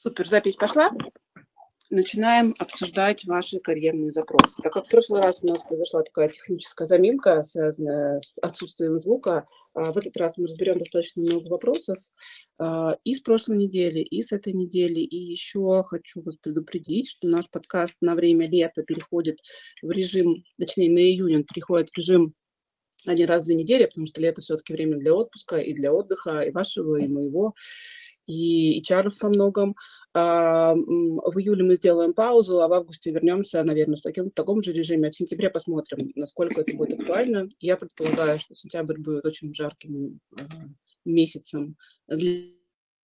Супер, запись пошла. Начинаем обсуждать ваши карьерные запросы. Так как в прошлый раз у нас произошла такая техническая заминка, связанная с отсутствием звука, а, в этот раз мы разберем достаточно много вопросов а, и с прошлой недели, и с этой недели. И еще хочу вас предупредить, что наш подкаст на время лета переходит в режим, точнее на июнь он переходит в режим один раз в две недели, потому что лето все-таки время для отпуска и для отдыха, и вашего, и моего и HR во многом. А, в июле мы сделаем паузу, а в августе вернемся, наверное, в, таким, в таком же режиме. А в сентябре посмотрим, насколько это будет актуально. Я предполагаю, что сентябрь будет очень жарким а, месяцем для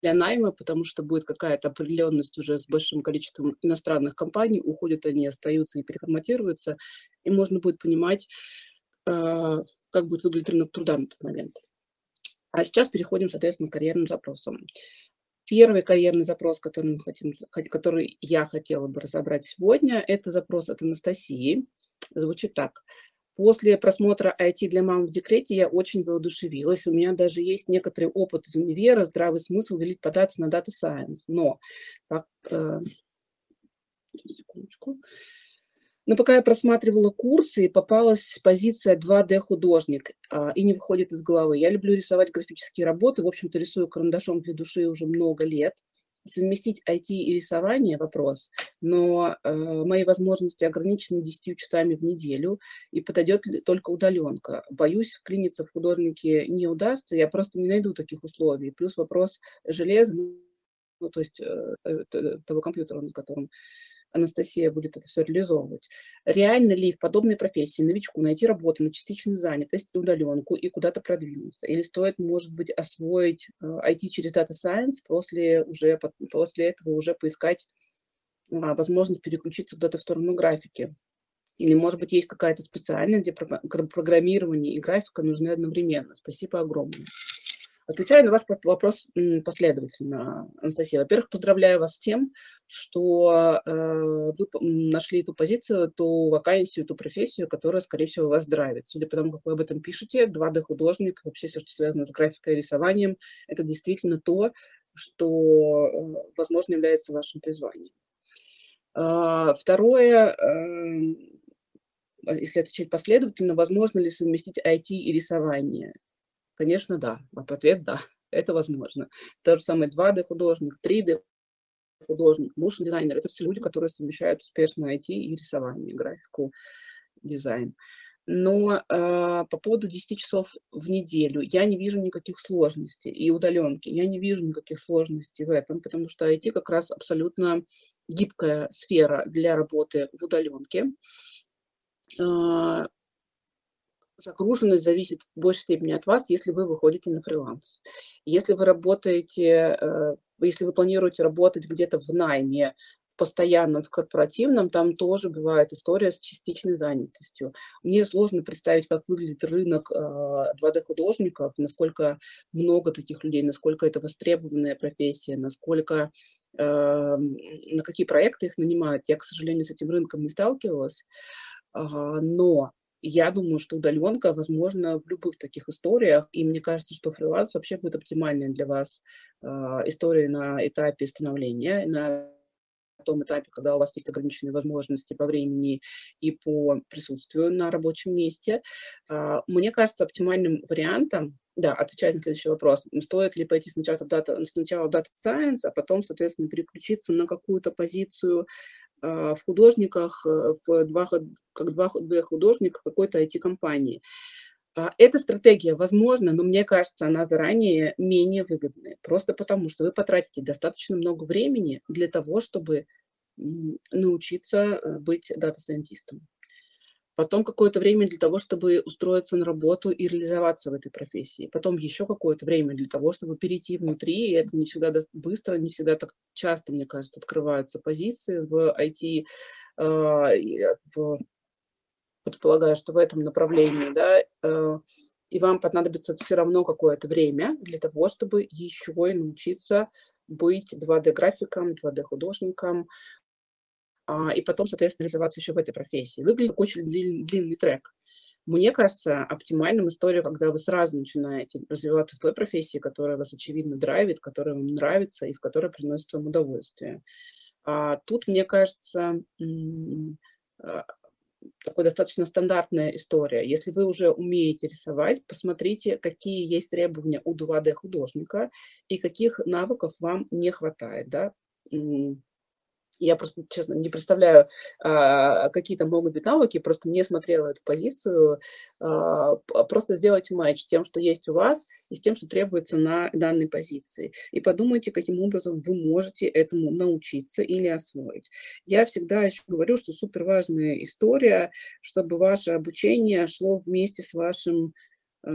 для найма, потому что будет какая-то определенность уже с большим количеством иностранных компаний, уходят они, остаются и переформатируются, и можно будет понимать, как будет выглядеть рынок труда на тот момент. А сейчас переходим, соответственно, к карьерным запросам. Первый карьерный запрос, который, мы хотим, который я хотела бы разобрать сегодня, это запрос от Анастасии. Звучит так. После просмотра IT для мам в декрете я очень воодушевилась. У меня даже есть некоторый опыт из универа, здравый смысл велить податься на Data Science. Но, как, э, секундочку, но пока я просматривала курсы, попалась позиция 2D-художник а, и не выходит из головы. Я люблю рисовать графические работы, в общем-то рисую карандашом для души уже много лет. Совместить IT и рисование – вопрос, но э, мои возможности ограничены 10 часами в неделю, и подойдет ли только удаленка. Боюсь, вклиниться в художники не удастся, я просто не найду таких условий. Плюс вопрос железа, ну, то есть э, э того компьютера, на котором Анастасия будет это все реализовывать. Реально ли в подобной профессии новичку найти работу на частичную занятость, удаленку и куда-то продвинуться? Или стоит, может быть, освоить IT э, через Data Science, после, уже, после этого уже поискать а, возможность переключиться куда-то в сторону графики? Или, может быть, есть какая-то специальность, где программирование и графика нужны одновременно? Спасибо огромное. Отвечаю на ваш вопрос последовательно, Анастасия. Во-первых, поздравляю вас с тем, что э, вы нашли ту позицию, ту вакансию, ту профессию, которая, скорее всего, вас драйвит. Судя по тому, как вы об этом пишете, 2D-художник, вообще все, что связано с графикой и рисованием, это действительно то, что, э, возможно, является вашим призванием. А, второе, э, если отвечать последовательно, возможно ли совместить IT и рисование? Конечно, да. Ответ – да. Это возможно. То же самое 2D-художник, 3D-художник, motion дизайнер – это все люди, которые совмещают успешно IT и рисование, графику, дизайн. Но э, по поводу 10 часов в неделю я не вижу никаких сложностей. И удаленки. Я не вижу никаких сложностей в этом, потому что IT как раз абсолютно гибкая сфера для работы в удаленке. А, загруженность зависит в большей степени от вас, если вы выходите на фриланс. Если вы работаете, э, если вы планируете работать где-то в найме, в постоянном, в корпоративном, там тоже бывает история с частичной занятостью. Мне сложно представить, как выглядит рынок 2D-художников, э, насколько много таких людей, насколько это востребованная профессия, насколько эм, на какие проекты их нанимают. Я, к сожалению, с этим рынком не сталкивалась. Но я думаю, что удаленка возможно в любых таких историях. И мне кажется, что фриланс вообще будет оптимальной для вас э, историей на этапе становления, на том этапе, когда у вас есть ограниченные возможности по времени и по присутствию на рабочем месте. Э, мне кажется, оптимальным вариантом, да, отвечать на следующий вопрос, стоит ли пойти сначала в Data, сначала в Data Science, а потом, соответственно, переключиться на какую-то позицию а, в художниках, э, в два, как два художника какой-то IT-компании. А, эта стратегия возможна, но мне кажется, она заранее менее выгодная, просто потому что вы потратите достаточно много времени для того, чтобы научиться э, быть дата-сайентистом потом какое-то время для того, чтобы устроиться на работу и реализоваться в этой профессии, потом еще какое-то время для того, чтобы перейти внутри, и это не всегда быстро, не всегда так часто, мне кажется, открываются позиции в IT, а, в, предполагаю, что в этом направлении, да, э, и вам понадобится все равно какое-то время для того, чтобы еще и научиться быть 2D-графиком, 2D-художником, а, и потом, соответственно, реализоваться еще в этой профессии. Выглядит как очень длинный, трек. Мне кажется, оптимальным история, когда вы сразу начинаете развиваться в той профессии, которая вас, очевидно, драйвит, которая вам нравится и в которой приносит вам удовольствие. А тут, мне кажется, а, такой достаточно стандартная история. Если вы уже умеете рисовать, посмотрите, какие есть требования у 2D-художника и каких навыков вам не хватает. Да? Я просто, честно, не представляю, а, какие там могут быть навыки, просто не смотрела эту позицию. А, просто сделайте матч тем, что есть у вас, и с тем, что требуется на данной позиции. И подумайте, каким образом вы можете этому научиться или освоить. Я всегда еще говорю, что супер важная история, чтобы ваше обучение шло вместе с вашим а,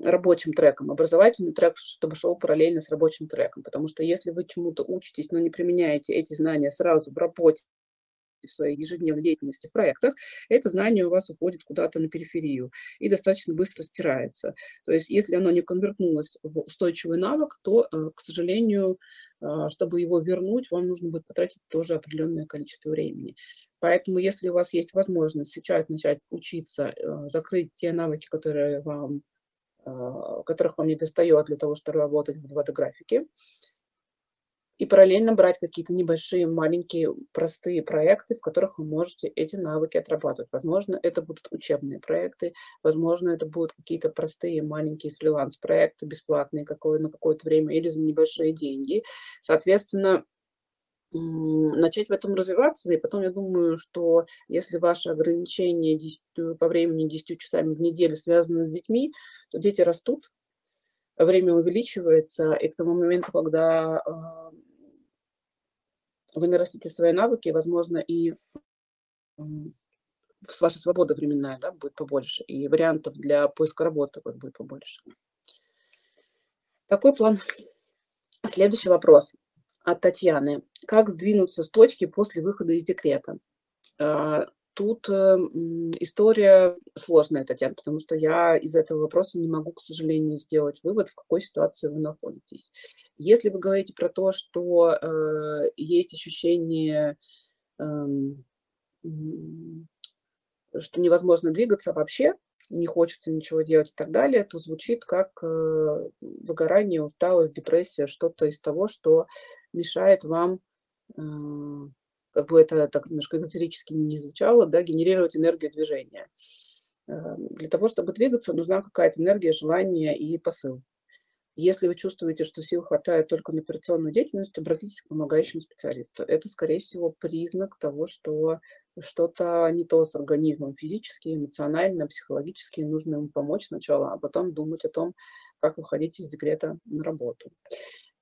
рабочим треком, образовательный трек, чтобы шел параллельно с рабочим треком. Потому что если вы чему-то учитесь, но не применяете эти знания сразу в работе, в своей ежедневной деятельности в проектах, это знание у вас уходит куда-то на периферию и достаточно быстро стирается. То есть если оно не конвертнулось в устойчивый навык, то, э, к сожалению, э, чтобы его вернуть, вам нужно будет потратить тоже определенное количество времени. Поэтому, если у вас есть возможность сейчас начать учиться, э, закрыть те навыки, которые вам которых вам не достает для того, чтобы работать в 2D-графике. И параллельно брать какие-то небольшие, маленькие, простые проекты, в которых вы можете эти навыки отрабатывать. Возможно, это будут учебные проекты, возможно, это будут какие-то простые, маленькие фриланс-проекты, бесплатные какое, на какое-то время или за небольшие деньги. Соответственно, начать в этом развиваться. И потом я думаю, что если ваши ограничения 10, э, по времени 10 часами в неделю связаны с детьми, то дети растут, время увеличивается, и к тому моменту, когда а, вы нарастите свои навыки, возможно, и ваша свобода временная да, будет побольше, и вариантов для поиска работы будет побольше. Такой план. Следующий вопрос от Татьяны. Как сдвинуться с точки после выхода из декрета? А, тут э, история сложная, Татьяна, потому что я из этого вопроса не могу, к сожалению, сделать вывод, в какой ситуации вы находитесь. Если вы говорите про то, что э, есть ощущение, э, что невозможно двигаться вообще, не хочется ничего делать и так далее, то звучит как э, выгорание, усталость, депрессия, что-то из того, что мешает вам, э, как бы это так немножко экзотерически не звучало, да, генерировать энергию движения. Э, для того, чтобы двигаться, нужна какая-то энергия, желание и посыл. Если вы чувствуете, что сил хватает только на операционную деятельность, обратитесь к помогающему специалисту. Это, скорее всего, признак того, что что-то не то с организмом физически, эмоционально, психологически. Нужно ему помочь сначала, а потом думать о том, как выходить из декрета на работу.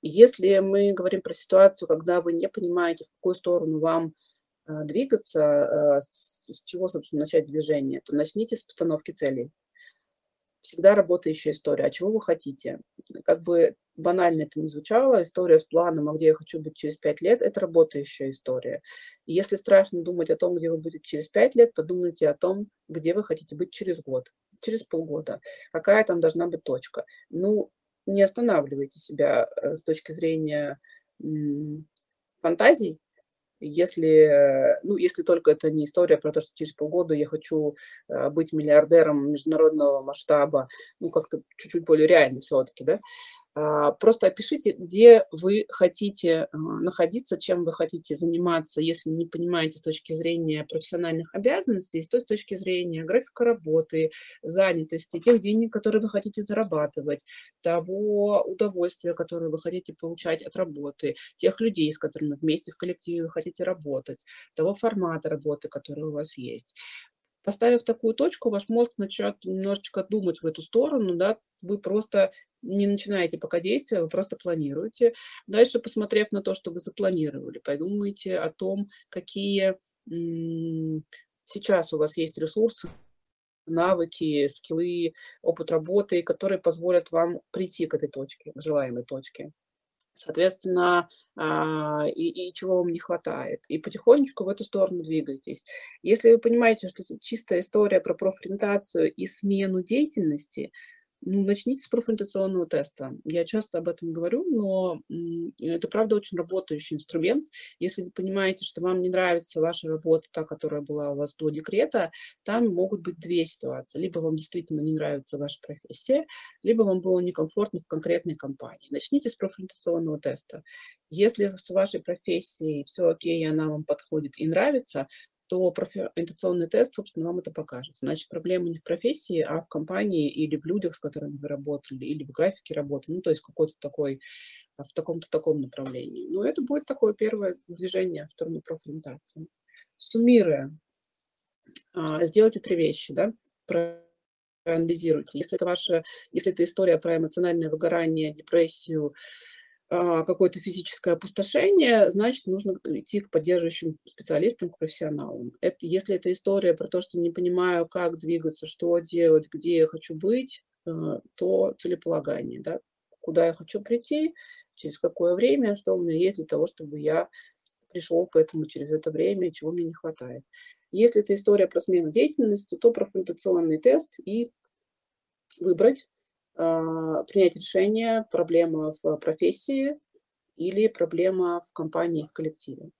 Если мы говорим про ситуацию, когда вы не понимаете, в какую сторону вам э, двигаться, э, с чего, собственно, начать движение, то начните с постановки целей. Всегда работающая история. А чего вы хотите? Как бы банально это не звучало, история с планом, а где я хочу быть через пять лет, это работающая история. И если страшно думать о том, где вы будете через пять лет, подумайте о том, где вы хотите быть через год, через полгода, какая там должна быть точка. Ну, не останавливайте себя э, с точки зрения фантазий, если, ну, если только это не история про то, что через полгода я хочу э, быть миллиардером международного масштаба, ну, как-то чуть-чуть более реально все-таки, да, просто опишите, где вы хотите а, находиться, чем вы хотите заниматься, если не понимаете с точки зрения профессиональных обязанностей, с точки зрения графика работы, занятости, тех денег, которые вы хотите зарабатывать, того удовольствия, которое вы хотите получать от работы, тех людей, с которыми вместе в коллективе вы хотите работать, того формата работы, который у вас есть. Поставив такую точку, ваш мозг начнет немножечко думать в эту сторону, да, вы просто не начинаете пока действия, вы просто планируете. Дальше, посмотрев на то, что вы запланировали, подумайте о том, какие сейчас у вас есть ресурсы, навыки, скиллы, опыт работы, которые позволят вам прийти к этой точке, желаемой точке соответственно, а, и, и чего вам не хватает. И потихонечку в эту сторону двигайтесь. Если вы понимаете, что это чистая история про профориентацию и смену деятельности, начните с профориентационного теста. Я часто об этом говорю, но это, правда, очень работающий инструмент. Если вы понимаете, что вам не нравится ваша работа, та, которая была у вас до декрета, там могут быть две ситуации. Либо вам действительно не нравится ваша профессия, либо вам было некомфортно в конкретной компании. Начните с профориентационного теста. Если с вашей профессией все окей, она вам подходит и нравится, то профориентационный тест, собственно, вам это покажет. Значит, проблема не в профессии, а в компании или в людях, с которыми вы работали, или в графике работы, ну, то есть какой-то такой, а, в таком-то таком направлении. Ну, это будет такое первое движение в сторону профориентации. Суммируя, а, сделайте три вещи, да, проанализируйте. Если это ваша, если это история про эмоциональное выгорание, депрессию, какое-то физическое опустошение, значит, нужно идти к поддерживающим специалистам, к профессионалам. Это, если это история про то, что не понимаю, как двигаться, что делать, где я хочу быть, а, то целеполагание, да, куда я хочу прийти, через какое время, что у меня есть для того, чтобы я пришел к этому через это время, чего мне не хватает. Если это история про смену деятельности, то профориентационный тест и выбрать а, принять решение, проблема в профессии или проблема в компании, в коллективе.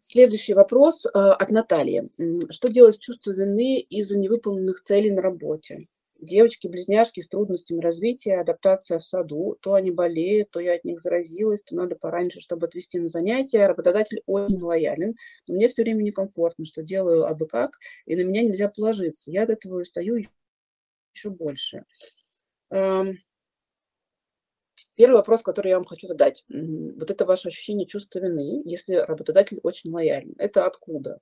Следующий вопрос а, от Натальи. Что делать с чувством вины из-за невыполненных целей на работе? Девочки-близняшки с трудностями развития, адаптация в саду. То они болеют, то я от них заразилась, то надо пораньше, чтобы отвезти на занятия. Работодатель очень лоялен, но мне все время некомфортно, что делаю абы как, и на меня нельзя положиться. Я от этого устаю еще больше. Эм, первый вопрос, который я вам хочу задать. Вот это ваше ощущение чувства вины, если работодатель очень лоялен. Это откуда?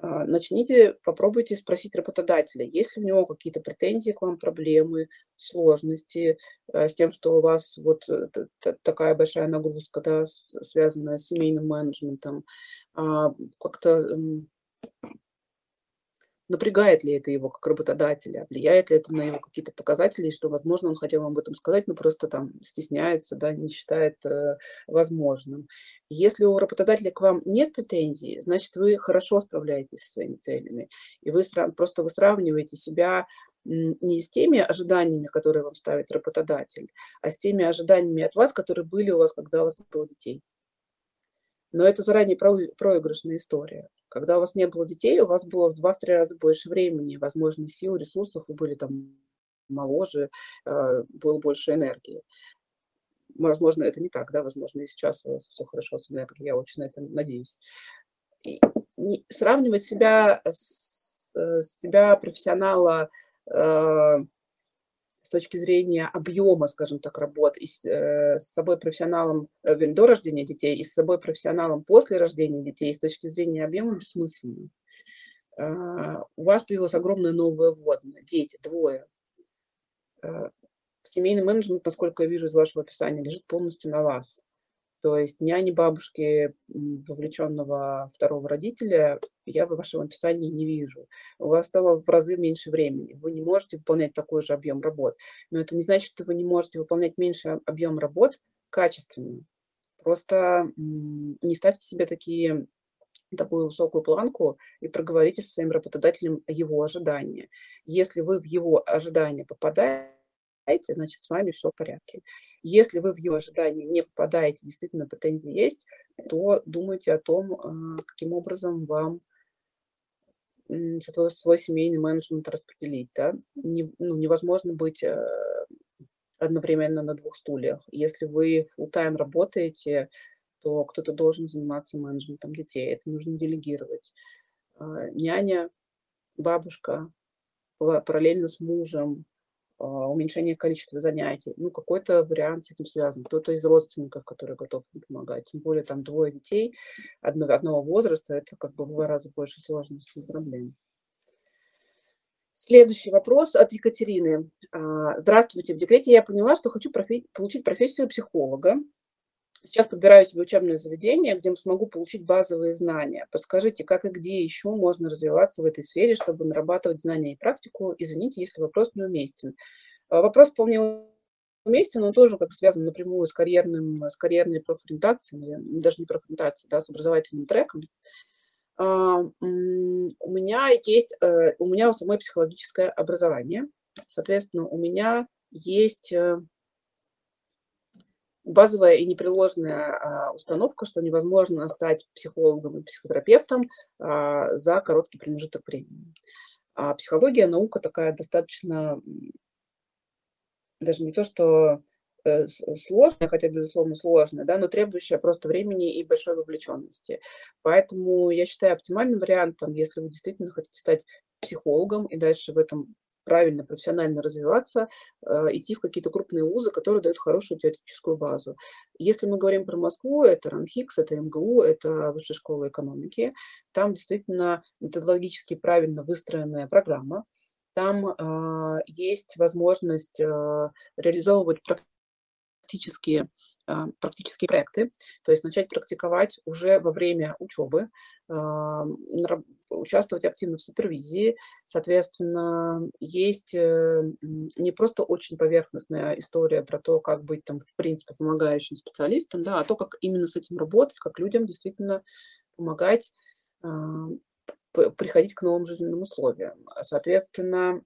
А, начните, попробуйте спросить работодателя, есть ли у него какие-то претензии к вам, проблемы, сложности э, с тем, что у вас вот э, такая большая нагрузка, да, связанная с семейным менеджментом, а, как-то напрягает ли это его как работодателя, влияет ли это на его какие-то показатели, что, возможно, он хотел вам об этом сказать, но просто там стесняется, да, не считает э, возможным. Если у работодателя к вам нет претензий, значит, вы хорошо справляетесь со своими целями, и вы просто вы сравниваете себя не с теми ожиданиями, которые вам ставит работодатель, а с теми ожиданиями от вас, которые были у вас, когда у вас не было детей. Но это заранее проигрышная история. Когда у вас не было детей, у вас было в 2-3 раза больше времени, возможно, сил, ресурсов, вы были там моложе, а, было больше энергии. Возможно, это не так, да, возможно, и сейчас у вас все хорошо с энергией, я очень на это надеюсь. И сравнивать себя, с, э, себя профессионала а, с точки зрения объема, скажем так, работ и с, э, с собой профессионалом э, до рождения детей и с собой профессионалом после рождения детей с точки зрения объема бессмысленно. Э, у вас появилась огромная новая вводная, дети, двое. Э, семейный менеджмент, насколько я вижу из вашего описания, лежит полностью на вас. То есть няни бабушки, вовлеченного второго родителя, я в вашем описании не вижу. У вас стало в разы меньше времени. Вы не можете выполнять такой же объем работ. Но это не значит, что вы не можете выполнять меньше объем работ качественно. Просто не ставьте себе такие такую высокую планку и проговорите со своим работодателем его ожидания. Если вы в его ожидания попадаете, попадаете, значит, с вами все в порядке. Если вы в его ожидании не попадаете, действительно претензии есть, то думайте о том, а, каким образом вам свой, семейный менеджмент распределить. Да? Не, ну, невозможно быть э, одновременно на двух стульях. Если вы full-time работаете, то кто-то должен заниматься менеджментом детей. Это нужно делегировать. А, няня, бабушка, параллельно с мужем, уменьшение количества занятий. Ну, какой-то вариант с этим связан. Кто-то из родственников, который готов им помогать. Тем более там двое детей одного, одного возраста, это как бы в два раза больше сложностей и проблем. Следующий вопрос от Екатерины. А, здравствуйте. В декрете я поняла, что хочу профи- получить профессию психолога. Сейчас подбираю себе учебное заведение, где смогу получить базовые знания. Подскажите, как и где еще можно развиваться в этой сфере, чтобы нарабатывать знания и практику? Извините, если вопрос неуместен. А, вопрос вполне уместен, он тоже как связан напрямую с, карьерным, с карьерной профориентацией, даже не профориентацией, да, с образовательным треком. А, у меня есть, э, у меня у самой психологическое образование – Соответственно, у меня есть э, базовая и непреложная а, установка, что невозможно стать психологом и психотерапевтом а, за короткий промежуток времени. А психология наука такая достаточно, даже не то, что э, сложная, хотя, безусловно, сложная, да, но требующая просто времени и большой вовлеченности. Поэтому я считаю оптимальным вариантом, если вы действительно хотите стать психологом и дальше в этом правильно, профессионально развиваться, э, идти в какие-то крупные вузы, которые дают хорошую теоретическую базу. Если мы говорим про Москву, это РАНХИКС, это МГУ, это Высшая школа экономики. Там действительно методологически правильно выстроенная программа. Там э, есть возможность э, реализовывать практические, а, практические проекты, то есть начать практиковать уже во время учебы, а, участвовать активно в супервизии. Соответственно, есть э, не просто очень поверхностная история про то, как быть там, в принципе, помогающим специалистом, да, а то, как именно с этим работать, как людям действительно помогать а, приходить к новым жизненным условиям. Соответственно,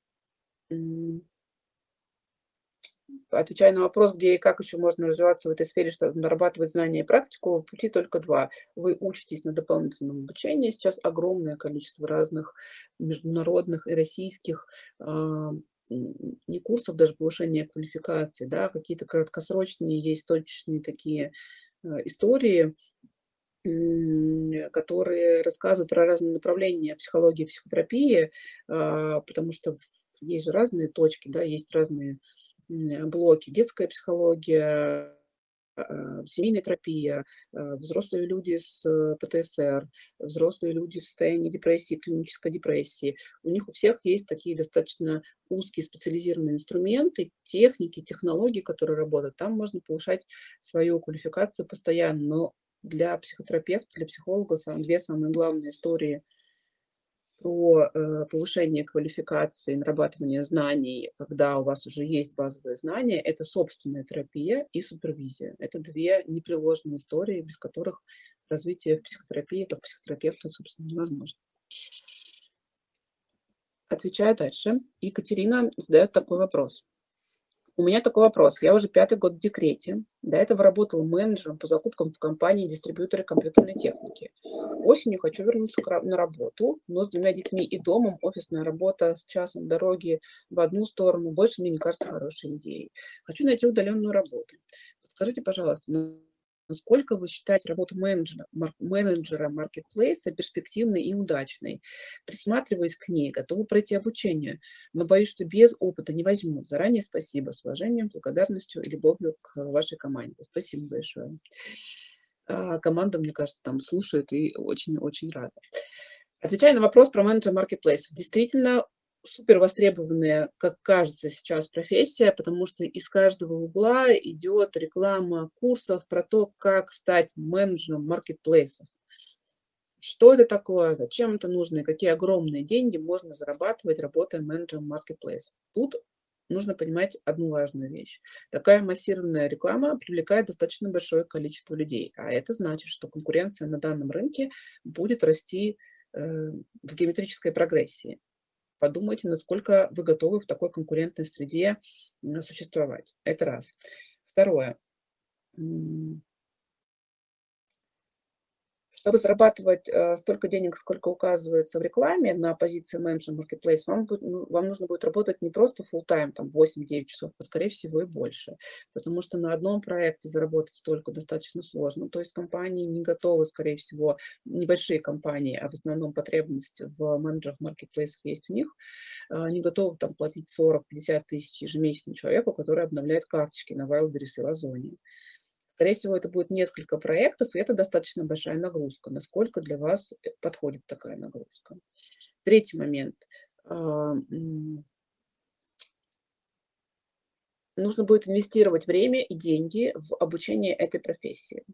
отвечая на вопрос, где и как еще можно развиваться в этой сфере, чтобы нарабатывать знания и практику, пути только два. Вы учитесь на дополнительном обучении. Сейчас огромное количество разных международных и российских а, не курсов даже повышения квалификации, да, какие-то краткосрочные есть точечные такие а, истории, которые рассказывают про разные направления психологии психотерапии, а, потому что есть же разные точки, да, есть разные блоки детская психология, а, семейная терапия, а, взрослые люди с э, ПТСР, взрослые люди в состоянии депрессии, клинической депрессии. У них у всех есть такие достаточно узкие специализированные инструменты, техники, технологии, которые работают. Там можно повышать свою квалификацию постоянно. Но для психотерапевта, для психолога две самые главные истории – про э, повышение квалификации, нарабатывание знаний, когда у вас уже есть базовые знания, это собственная терапия и супервизия. Это две непреложные истории, без которых развитие в психотерапии как психотерапевта, собственно, невозможно. Отвечаю дальше. Екатерина задает такой вопрос. У меня такой вопрос. Я уже пятый год в декрете. До этого работала менеджером по закупкам в компании дистрибьюторы компьютерной техники. Осенью хочу вернуться на работу, но с двумя детьми и домом офисная работа с часом дороги в одну сторону больше мне не кажется хорошей идеей. Хочу найти удаленную работу. Подскажите, пожалуйста, Насколько вы считаете работу менеджера, менеджера маркетплейса перспективной и удачной? Присматриваясь к ней, готовы пройти обучение, но боюсь, что без опыта не возьму. Заранее спасибо. С уважением, благодарностью и любовью к вашей команде. Спасибо большое. А, команда, мне кажется, там слушает и очень-очень рада. Отвечая на вопрос про менеджера маркетплейсов. Действительно, супер востребованная, как кажется сейчас, профессия, потому что из каждого угла идет реклама курсов про то, как стать менеджером маркетплейсов. Что это такое, зачем это нужно и какие огромные деньги можно зарабатывать, работая менеджером маркетплейсов. Тут нужно понимать одну важную вещь. Такая массированная реклама привлекает достаточно большое количество людей, а это значит, что конкуренция на данном рынке будет расти э, в геометрической прогрессии подумайте, насколько вы готовы в такой конкурентной среде существовать. Это раз. Второе. Чтобы зарабатывать э, столько денег, сколько указывается в рекламе на позиции менеджера marketplace, вам, будет, ну, вам нужно будет работать не просто full time там 8-9 часов, а скорее всего и больше. Потому что на одном проекте заработать столько достаточно сложно. То есть компании не готовы, скорее всего, небольшие компании, а в основном потребность в менеджерах marketplace есть у них, э, не готовы там платить 40-50 тысяч ежемесячно человеку, который обновляет карточки на Wildberries и Озоне. Скорее всего, это будет несколько проектов, и это достаточно большая нагрузка. Насколько для вас э, подходит такая нагрузка? Третий момент. А, нужно будет инвестировать время и деньги в обучение этой профессии.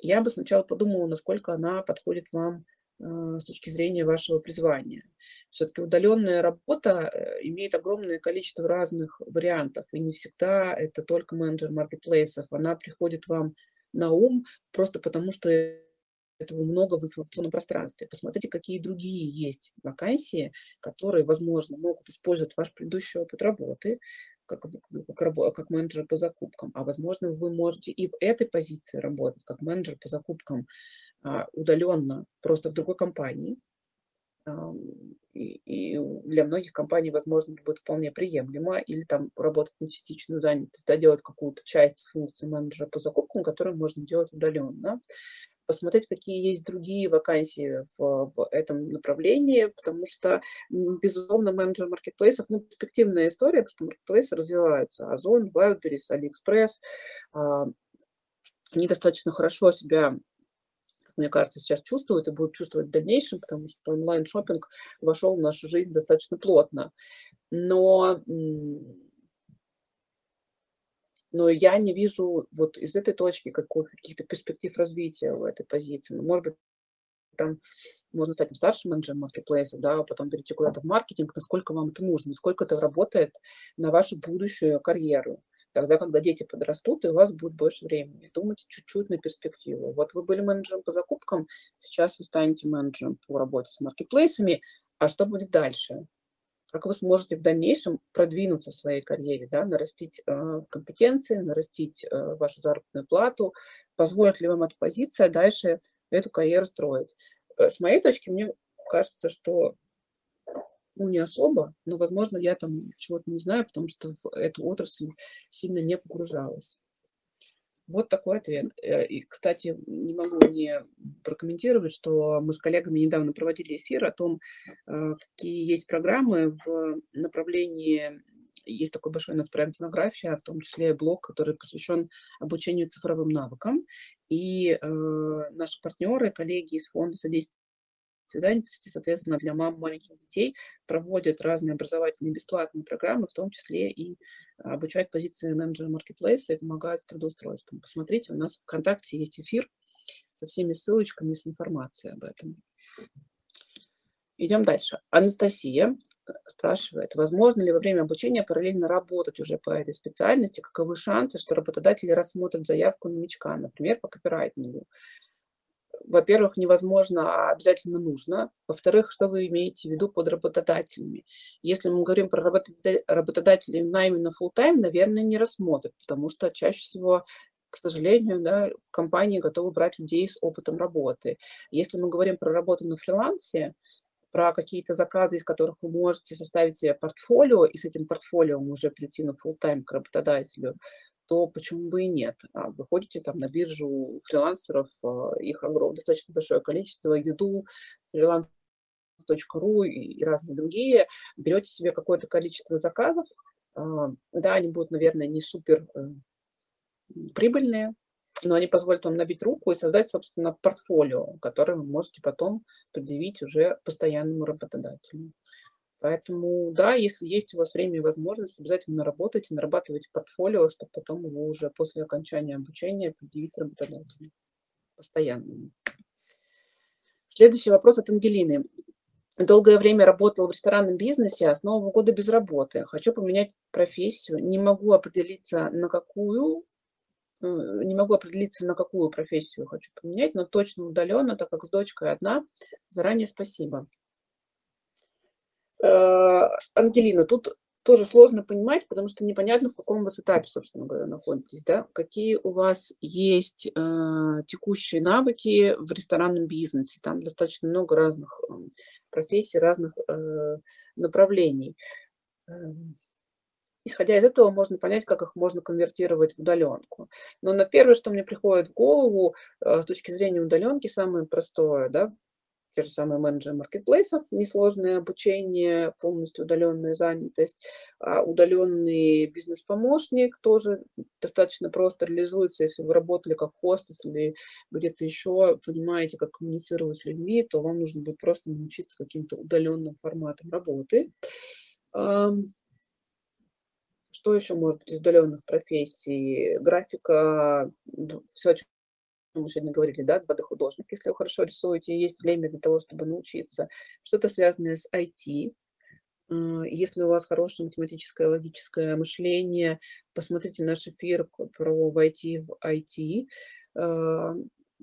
Я бы сначала подумала, насколько она подходит вам с точки зрения вашего призвания. Все-таки удаленная работа э, имеет огромное количество разных вариантов, и не всегда это только менеджер маркетплейсов. Она приходит вам на ум просто потому, что этого много в информационном пространстве. Посмотрите, какие другие есть вакансии, которые, возможно, могут использовать ваш предыдущий опыт работы, как, как, как менеджер по закупкам, а возможно, вы можете и в этой позиции работать, как менеджер по закупкам удаленно, просто в другой компании. А, и для многих компаний, возможно, это будет вполне приемлемо, или там работать на частичную занятость, да, делать какую-то часть функции менеджера по закупкам, которую можно делать удаленно посмотреть, какие есть другие вакансии в, в этом направлении, потому что, безусловно, менеджер маркетплейсов, ну, перспективная история, потому что маркетплейсы развиваются. Озон, Wildberries, AliExpress, а, они достаточно хорошо себя мне кажется, сейчас чувствуют и будут чувствовать в дальнейшем, потому что онлайн-шоппинг вошел в нашу жизнь достаточно плотно. Но но я не вижу вот из этой точки каких-то перспектив развития в этой позиции. Ну, может быть, там можно стать старшим менеджером маркетплейса, да, а потом перейти куда-то в маркетинг, насколько вам это нужно, насколько это работает на вашу будущую карьеру. Тогда, когда дети подрастут, и у вас будет больше времени. Думайте чуть-чуть на перспективу. Вот вы были менеджером по закупкам, сейчас вы станете менеджером по работе с маркетплейсами, а что будет дальше? как вы сможете в дальнейшем продвинуться в своей карьере, да, нарастить э, компетенции, нарастить э, вашу заработную плату, позволит ли вам эта позиция дальше эту карьеру строить. Э, с моей точки, мне кажется, что ну, не особо, но, возможно, я там чего-то не знаю, потому что в эту отрасль сильно не погружалась. Вот такой ответ. Э, и, кстати, не могу не прокомментировать, что мы с коллегами недавно проводили эфир о том, э, какие есть программы в направлении есть такой большой у нас проект «Демография», в том числе блог, который посвящен обучению цифровым навыкам. И э, наши партнеры, коллеги из Фонда содействия занятости, соответственно, для мам маленьких детей проводят разные образовательные бесплатные программы, в том числе и обучают позиции менеджера маркетплейса и помогают с трудоустройством. Посмотрите, у нас в ВКонтакте есть эфир со всеми ссылочками с информацией об этом. Идем дальше. Анастасия спрашивает, возможно ли во время обучения параллельно работать уже по этой специальности? Каковы шансы, что работодатели рассмотрят заявку новичка, например, по копирайтингу? Во-первых, невозможно, а обязательно нужно. Во-вторых, что вы имеете в виду под работодателями? Если мы говорим про работодателей на именно full time, наверное, не рассмотрят, потому что чаще всего к сожалению, да, компании готовы брать людей с опытом работы. Если мы говорим про работу на фрилансе, про какие-то заказы, из которых вы можете составить себе портфолио и с этим портфолио уже прийти на full time к работодателю, то почему бы и нет? А выходите там на биржу фрилансеров, а, их огромное, достаточно большое количество, Юду, фриланс.ру и разные другие, берете себе какое-то количество заказов, а, да, они будут, наверное, не супер э, прибыльные, но они позволят вам набить руку и создать, собственно, портфолио, которое вы можете потом предъявить уже постоянному работодателю. Поэтому, да, если есть у вас время и возможность, обязательно работайте, нарабатывайте портфолио, чтобы потом его уже после окончания обучения предъявить работодателю постоянно. Следующий вопрос от Ангелины. Долгое время работала в ресторанном бизнесе, а с Нового года без работы. Хочу поменять профессию. Не могу определиться, на какую, э, не могу определиться, на какую профессию хочу поменять, но точно удаленно, так как с дочкой одна. Заранее спасибо. Э, Ангелина, тут тоже сложно понимать, потому что непонятно, в каком вы этапе, собственно говоря, находитесь, да, какие у вас есть э, текущие навыки в ресторанном бизнесе. Там достаточно много разных э, профессий, разных э, направлений. Э, исходя из этого, можно понять, как их можно конвертировать в удаленку. Но на первое, что мне приходит в голову э, с точки зрения удаленки, самое простое, да, те же самые менеджеры маркетплейсов, несложное обучение, полностью удаленная занятость, а удаленный бизнес-помощник тоже достаточно просто реализуется, если вы работали как хостес или где-то еще, понимаете, как коммуницировать с людьми, то вам нужно будет просто научиться каким-то удаленным форматом работы. Что еще может быть из удаленных профессий? Графика, все, о чем мы сегодня говорили, да, 2D-художник, если вы хорошо рисуете, есть время для того, чтобы научиться. Что-то связанное с IT, если у вас хорошее математическое, логическое мышление, посмотрите наш эфир про войти в IT, а,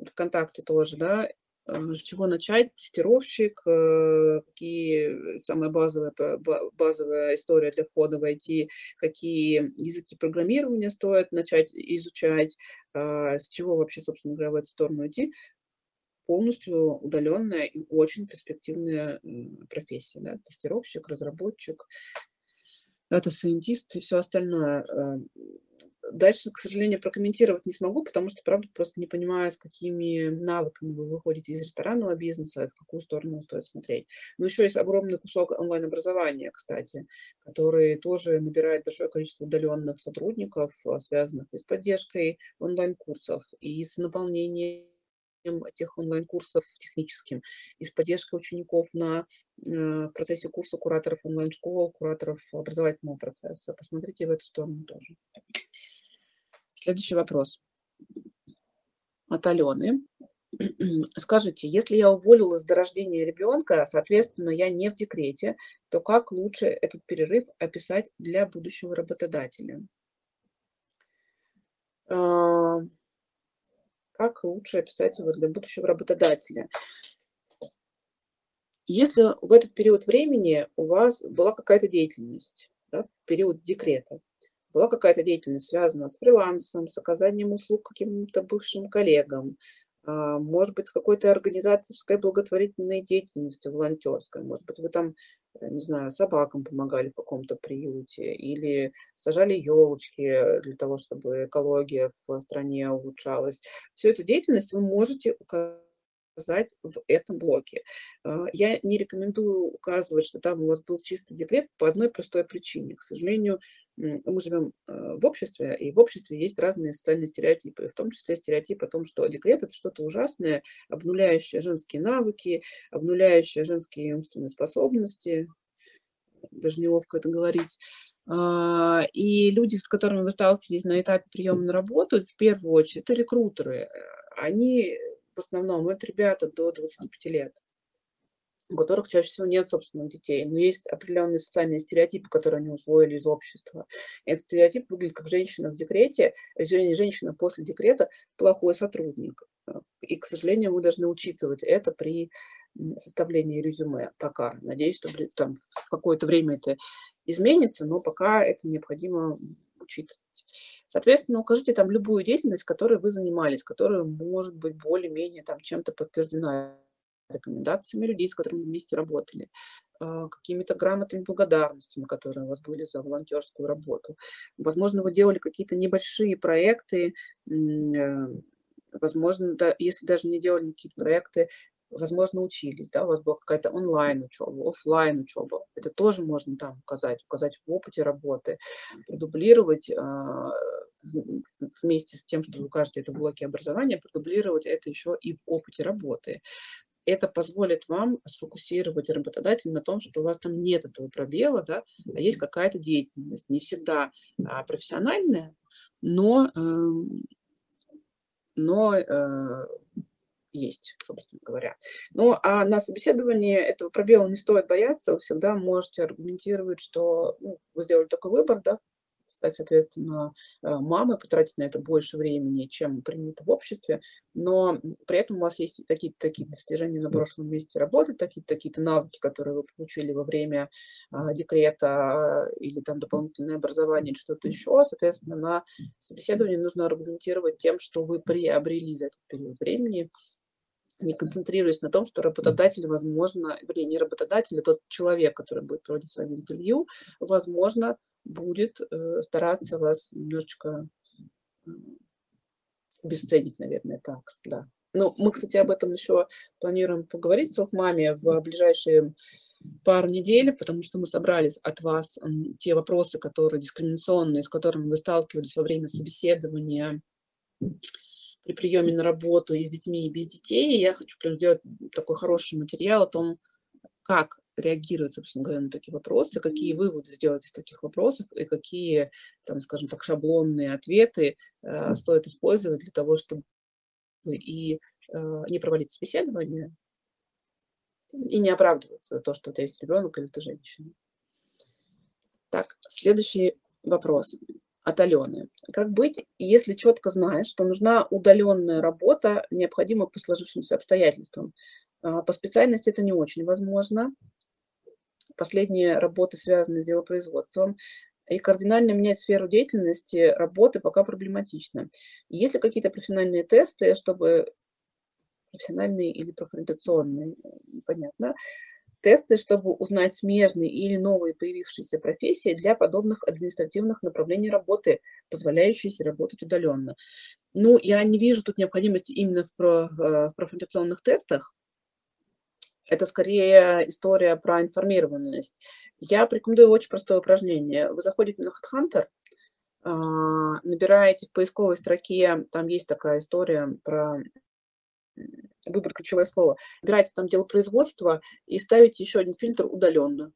ВКонтакте тоже, да, э, с чего начать, тестировщик, э, какие самая базовая, базовая история для входа в IT, какие языки программирования стоит начать изучать, с чего вообще, собственно говоря, в эту сторону идти, полностью удаленная и очень перспективная профессия, да, тестировщик, разработчик, data scientist и все остальное. Дальше, к сожалению, прокомментировать не смогу, потому что, правда, просто не понимаю, с какими навыками вы выходите из ресторанного бизнеса, в какую сторону стоит смотреть. Но еще есть огромный кусок онлайн-образования, кстати, который тоже набирает большое количество удаленных сотрудников, а, связанных с поддержкой онлайн-курсов, и с наполнением этих онлайн-курсов техническим, и с поддержкой учеников на э, в процессе курса кураторов онлайн-школ, кураторов образовательного процесса. Посмотрите в эту сторону тоже. Следующий вопрос от Алены. Скажите, если я уволилась до рождения ребенка, соответственно, я не в декрете, то как лучше этот перерыв описать для будущего работодателя? А, как лучше описать его для будущего работодателя? Если в этот период времени у вас была какая-то деятельность, да, период декрета, была какая-то деятельность, связанная с фрилансом, с оказанием услуг каким-то бывшим коллегам, а, может быть, с какой-то организаторской благотворительной деятельностью, волонтерской. Может быть, вы там, э, не знаю, собакам помогали в каком-то приюте или сажали елочки для того, чтобы экология в стране улучшалась. Всю эту деятельность вы можете указать указать в этом блоке. А, я не рекомендую указывать, что там у вас был чистый декрет по одной простой причине. К сожалению, мы живем а, в обществе, и в обществе есть разные социальные стереотипы, в том числе стереотип о том, что декрет – это что-то ужасное, обнуляющее женские навыки, обнуляющее женские умственные способности, даже неловко это говорить. А, и люди, с которыми вы сталкиваетесь на этапе приема на работу, в первую очередь, это рекрутеры. Они в основном это ребята до 25 лет, у которых чаще всего нет собственных детей, но есть определенные социальные стереотипы, которые они усвоили из общества. Этот стереотип выглядит как женщина в декрете, женщина после декрета плохой сотрудник. И, к сожалению, мы должны учитывать это при составлении резюме пока. Надеюсь, что там в какое-то время это изменится, но пока это необходимо учитывать. Соответственно, укажите там любую деятельность, которой вы занимались, которая может быть более-менее там чем-то подтверждена рекомендациями людей, с которыми вместе работали, а, какими-то грамотами благодарностями, которые у вас были за волонтерскую работу. Возможно, вы делали какие-то небольшие проекты, э, возможно, да, если даже не делали какие-то проекты, возможно, учились, да, у вас была какая-то онлайн-учеба, офлайн учеба, это тоже можно там указать, указать в опыте работы, продублировать а, вместе с тем, что вы укажете это в блоке образования, продублировать это еще и в опыте работы. Это позволит вам сфокусировать работодателя на том, что у вас там нет этого пробела, да, а есть какая-то деятельность, не всегда а, профессиональная, но, эм, но э, есть, собственно говоря. Ну, а на собеседовании этого пробела не стоит бояться, вы всегда можете аргументировать, что ну, вы сделали такой выбор, да, соответственно, э, мамой, потратить на это больше времени, чем принято в обществе, но при этом у вас есть такие-то такие достижения на прошлом месте работы, такие-то такие-то навыки, которые вы получили во время а, декрета или там дополнительное образование или что-то еще, соответственно, на собеседовании нужно аргументировать тем, что вы приобрели за этот период времени, не концентрируясь на том, что работодатель, возможно, вернее, не работодатель, а тот человек, который будет проводить с вами интервью, возможно, будет э, стараться вас немножечко э, обесценить, наверное, так, да. Ну, мы, кстати, об этом еще планируем поговорить с маме в ближайшие пару недель, потому что мы собрали от вас те вопросы, которые дискриминационные, с которыми вы сталкивались во время собеседования при приеме на работу и с детьми, и без детей. И я хочу прям сделать такой хороший материал о том, как реагировать, собственно говоря, на такие вопросы, какие выводы сделать из таких вопросов и какие, там, скажем так, шаблонные ответы э, стоит использовать для того, чтобы и э, не проводить собеседование, и не оправдываться за то, что у тебя есть ребенок или ты женщина. Так, следующий вопрос от Алены. Как быть, если четко знаешь, что нужна удаленная работа, необходима по сложившимся обстоятельствам? А, по специальности это не очень возможно. Последние работы связаны с делопроизводством. И кардинально менять сферу деятельности работы пока проблематично. Есть ли какие-то профессиональные тесты, чтобы профессиональные или профориентационные, непонятно, тесты, чтобы узнать смежные или новые появившиеся профессии для подобных административных направлений работы, позволяющиеся работать удаленно. Ну, я не вижу тут необходимости именно в, про, э, в профориентационных тестах. Это скорее история про информированность. Я порекомендую очень простое упражнение. Вы заходите на HeadHunter, а, набираете в поисковой строке, там есть такая история про выбрать ключевое слово, выбираете там дело производства и ставите еще один фильтр удаленно.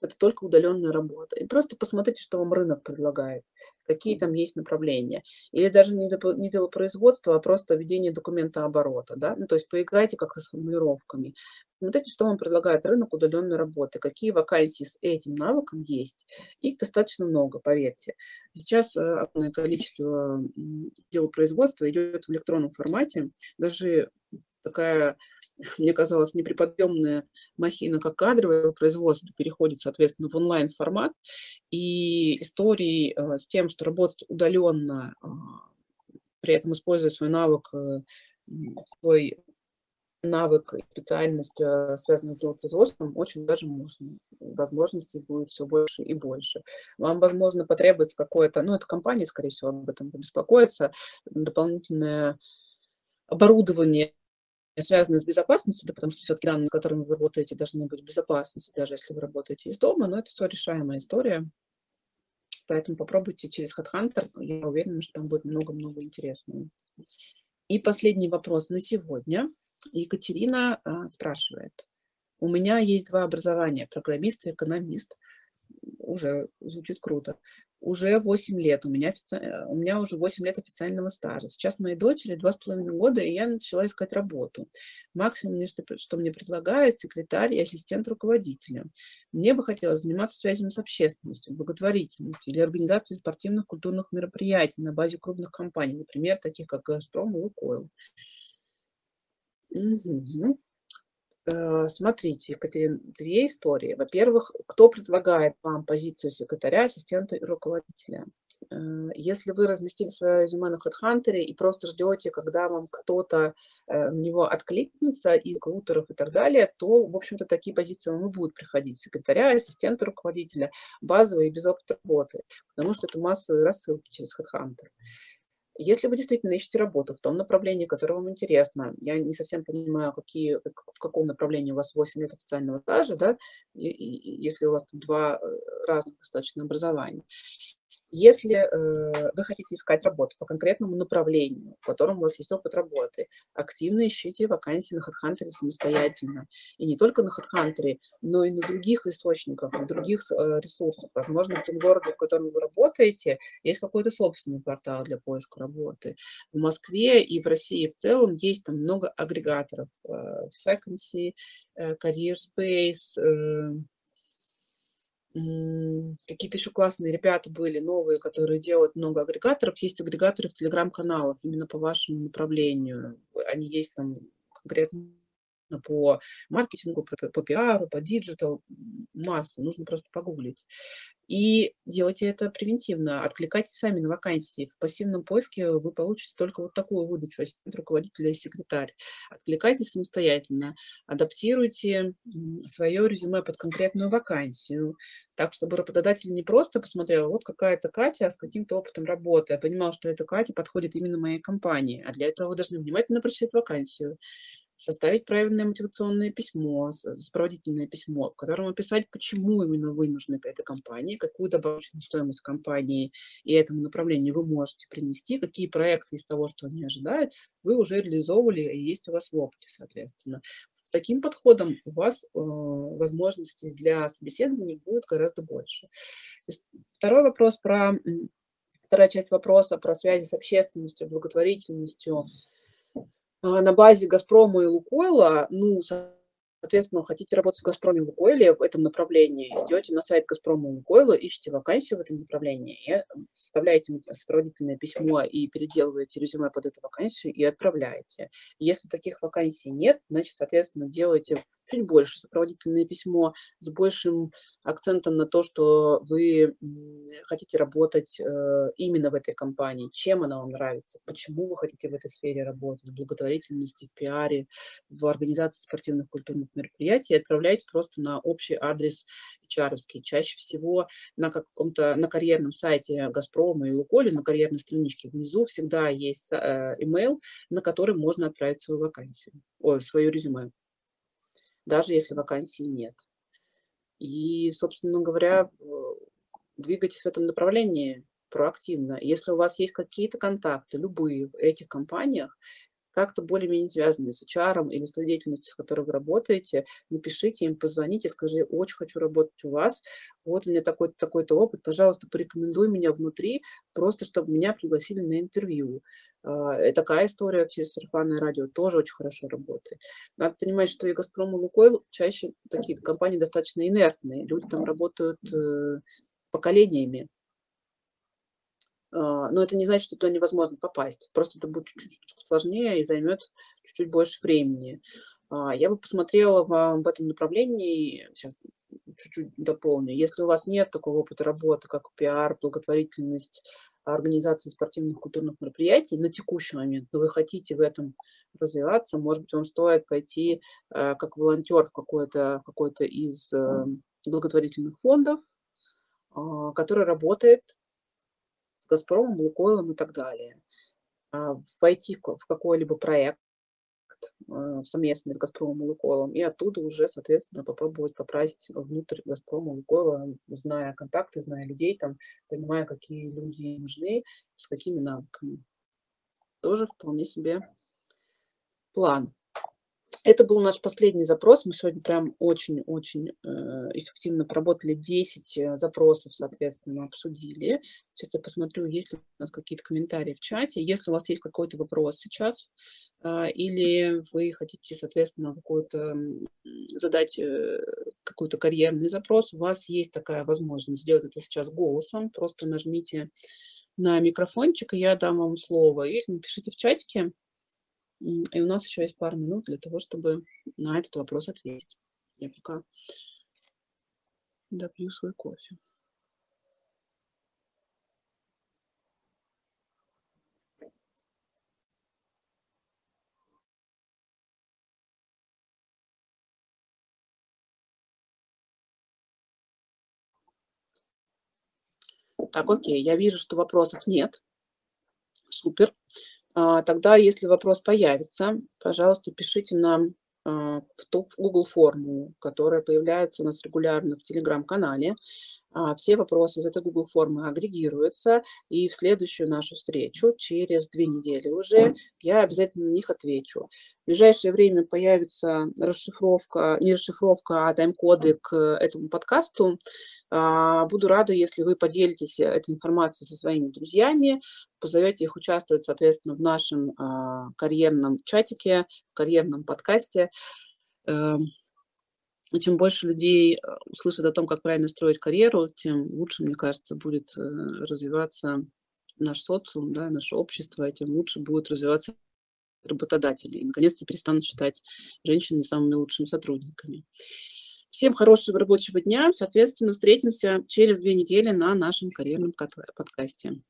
Это только удаленная работа. И просто посмотрите, что вам рынок предлагает, какие там есть направления. Или даже не, не дело производства, а просто ведение документа оборота. Да? Ну, то есть поиграйте как-то с формулировками. Смотрите, что вам предлагает рынок удаленной работы, какие вакансии с этим навыком есть. Их достаточно много, поверьте. Сейчас э, огромное количество дел производства идет в электронном формате. Даже такая мне казалось, неприподъемная махина, как кадровое производство, переходит, соответственно, в онлайн-формат. И истории э, с тем, что работать удаленно, а, при этом используя свой навык, э, свой навык и специальность, э, связанную с делопроизводством, очень даже можно. Возможностей будет все больше и больше. Вам, возможно, потребуется какое-то, ну, это компания, скорее всего, об этом побеспокоится, дополнительное оборудование связаны с безопасностью, да, потому что все-таки данные, которыми вы работаете, должны быть в безопасности, даже если вы работаете из дома, но это все решаемая история. Поэтому попробуйте через HeadHunter, я уверена, что там будет много-много интересного. И последний вопрос на сегодня. Екатерина а, спрашивает. У меня есть два образования, программист и экономист. Уже звучит круто уже 8 лет, у меня, офици... у меня уже 8 лет официального стажа. Сейчас моей дочери 2,5 года, и я начала искать работу. Максимум, что, что мне предлагает секретарь и ассистент руководителя. Мне бы хотелось заниматься связями с общественностью, благотворительностью или организацией спортивных культурных мероприятий на базе крупных компаний, например, таких как «Газпром» и «Лукойл». Угу. Э, смотрите, Екатерина, две истории. Во-первых, кто предлагает вам позицию секретаря, ассистента и руководителя? Э, если вы разместили свое резюме на HeadHunter и просто ждете, когда вам кто-то э, на него откликнется из рекрутеров и так далее, то, в общем-то, такие позиции вам и будут приходить. Секретаря, ассистента руководителя, базовые, без опыта работы, потому что это массовые рассылки через HeadHunter. Если вы действительно ищете работу в том направлении, которое вам интересно, я не совсем понимаю, какие, в каком направлении у вас 8 лет официального стажа, да, и, и, если у вас два э, разных достаточно образования. Если э, вы хотите искать работу по конкретному направлению, в котором у вас есть опыт работы, активно ищите вакансии на HeadHunter самостоятельно. И не только на HeadHunter, но и на других источниках, на других э, ресурсах. Возможно, в том городе, в котором вы работаете, есть какой-то собственный портал для поиска работы. В Москве и в России в целом есть там много агрегаторов. Э, Vacancy, э, Career Space, э, какие-то еще классные ребята были, новые, которые делают много агрегаторов. Есть агрегаторы в телеграм-каналах именно по вашему направлению. Они есть там конкретно по маркетингу, по, по пиару, по digital, масса, нужно просто погуглить. И делайте это превентивно, откликайтесь сами на вакансии. В пассивном поиске вы получите только вот такую выдачу ассистент руководителя и секретарь. Откликайтесь самостоятельно, адаптируйте свое резюме под конкретную вакансию, так, чтобы работодатель не просто посмотрел, вот какая-то Катя с каким-то опытом работы, а понимал, что эта Катя подходит именно моей компании. А для этого вы должны внимательно прочитать вакансию, составить правильное мотивационное письмо, сопроводительное письмо, в котором описать, почему именно вы нужны этой компании, какую добавочную стоимость компании и этому направлению вы можете принести, какие проекты из того, что они ожидают, вы уже реализовывали и есть у вас в опыте, соответственно. Таким подходом у вас э, возможностей для собеседования будет гораздо больше. Второй вопрос про, вторая часть вопроса про связи с общественностью, благотворительностью. А, на базе «Газпрома» и «Лукойла», ну, Соответственно, хотите работать в «Газпроме» Лукойле в этом направлении, идете на сайт «Газпрома» Лукойла, ищите вакансию в этом направлении, и составляете сопроводительное письмо и переделываете резюме под эту вакансию и отправляете. Если таких вакансий нет, значит, соответственно, делаете чуть больше сопроводительное письмо с большим акцентом на то, что вы хотите работать э, именно в этой компании, чем она вам нравится, почему вы хотите в этой сфере работать, в благотворительности, в пиаре, в организации спортивных культурных мероприятий, отправляйте просто на общий адрес hr Чаще всего на каком-то, на карьерном сайте «Газпрома» и «Луколи», на карьерной страничке внизу всегда есть э, email, на который можно отправить свою вакансию, ой, свое резюме, даже если вакансии нет. И, собственно говоря, э, двигайтесь в этом направлении проактивно. Если у вас есть какие-то контакты, любые в этих компаниях, как-то более-менее связанные с HR или с той деятельностью, с которой вы работаете, напишите им, позвоните, скажи, очень хочу работать у вас, вот у меня такой-то такой опыт, пожалуйста, порекомендуй меня внутри, просто чтобы меня пригласили на интервью. А, такая история через сарафанное радио тоже очень хорошо работает. Надо понимать, что и «Газпром», и «Лукойл» чаще такие компании достаточно инертные. Люди там работают э, поколениями. А, но это не значит, что туда невозможно попасть. Просто это будет чуть-чуть сложнее и займет чуть-чуть больше времени. А, я бы посмотрела в, в этом направлении, сейчас чуть-чуть дополню. Если у вас нет такого опыта работы, как пиар, благотворительность, организации спортивных культурных мероприятий на текущий момент, но вы хотите в этом развиваться, может быть, вам стоит пойти э, как волонтер в какой-то какой из э, благотворительных фондов, э, который работает «Газпромом», «Лукойлом» и так далее. Э, войти в, какой-либо проект, Э, совместно с «Газпромом» и «Лукойлом», и оттуда уже, соответственно, попробовать попасть внутрь «Газпрома», «Лукойла», зная контакты, зная людей, там, понимая, какие люди нужны, с какими навыками. Тоже вполне себе план. Это был наш последний запрос. Мы сегодня прям очень-очень э, эффективно поработали. 10 э, запросов, соответственно, обсудили. Сейчас я посмотрю, есть ли у нас какие-то комментарии в чате. Если у вас есть какой-то вопрос сейчас, а, или вы хотите, соответственно, какой-то задать э, какой-то карьерный запрос, у вас есть такая возможность сделать это сейчас голосом. Просто нажмите на микрофончик, и я дам вам слово. Или напишите в чатике, и у нас еще есть пару минут для того, чтобы на этот вопрос ответить. Я пока допью свой кофе. Так, окей, я вижу, что вопросов нет. Супер. А, тогда, если вопрос появится, пожалуйста, пишите нам а, в Google форму, которая появляется у нас регулярно в Телеграм-канале. А, все вопросы из этой Google формы агрегируются, и в следующую нашу встречу, через две недели уже, я обязательно на них отвечу. В ближайшее время появится расшифровка, не расшифровка, а тайм-коды к этому подкасту. А, буду рада, если вы поделитесь этой информацией со своими друзьями, позовете их участвовать, соответственно, в нашем а, карьерном чатике, карьерном подкасте. И чем больше людей э, услышат о том, как правильно строить карьеру, тем лучше, мне кажется, будет э, развиваться наш социум, да, наше общество, тем лучше будут развиваться работодатели. И, наконец-то, перестанут считать женщин самыми лучшими сотрудниками. Всем хорошего рабочего дня. Соответственно, встретимся через две недели на нашем карьерном подкасте.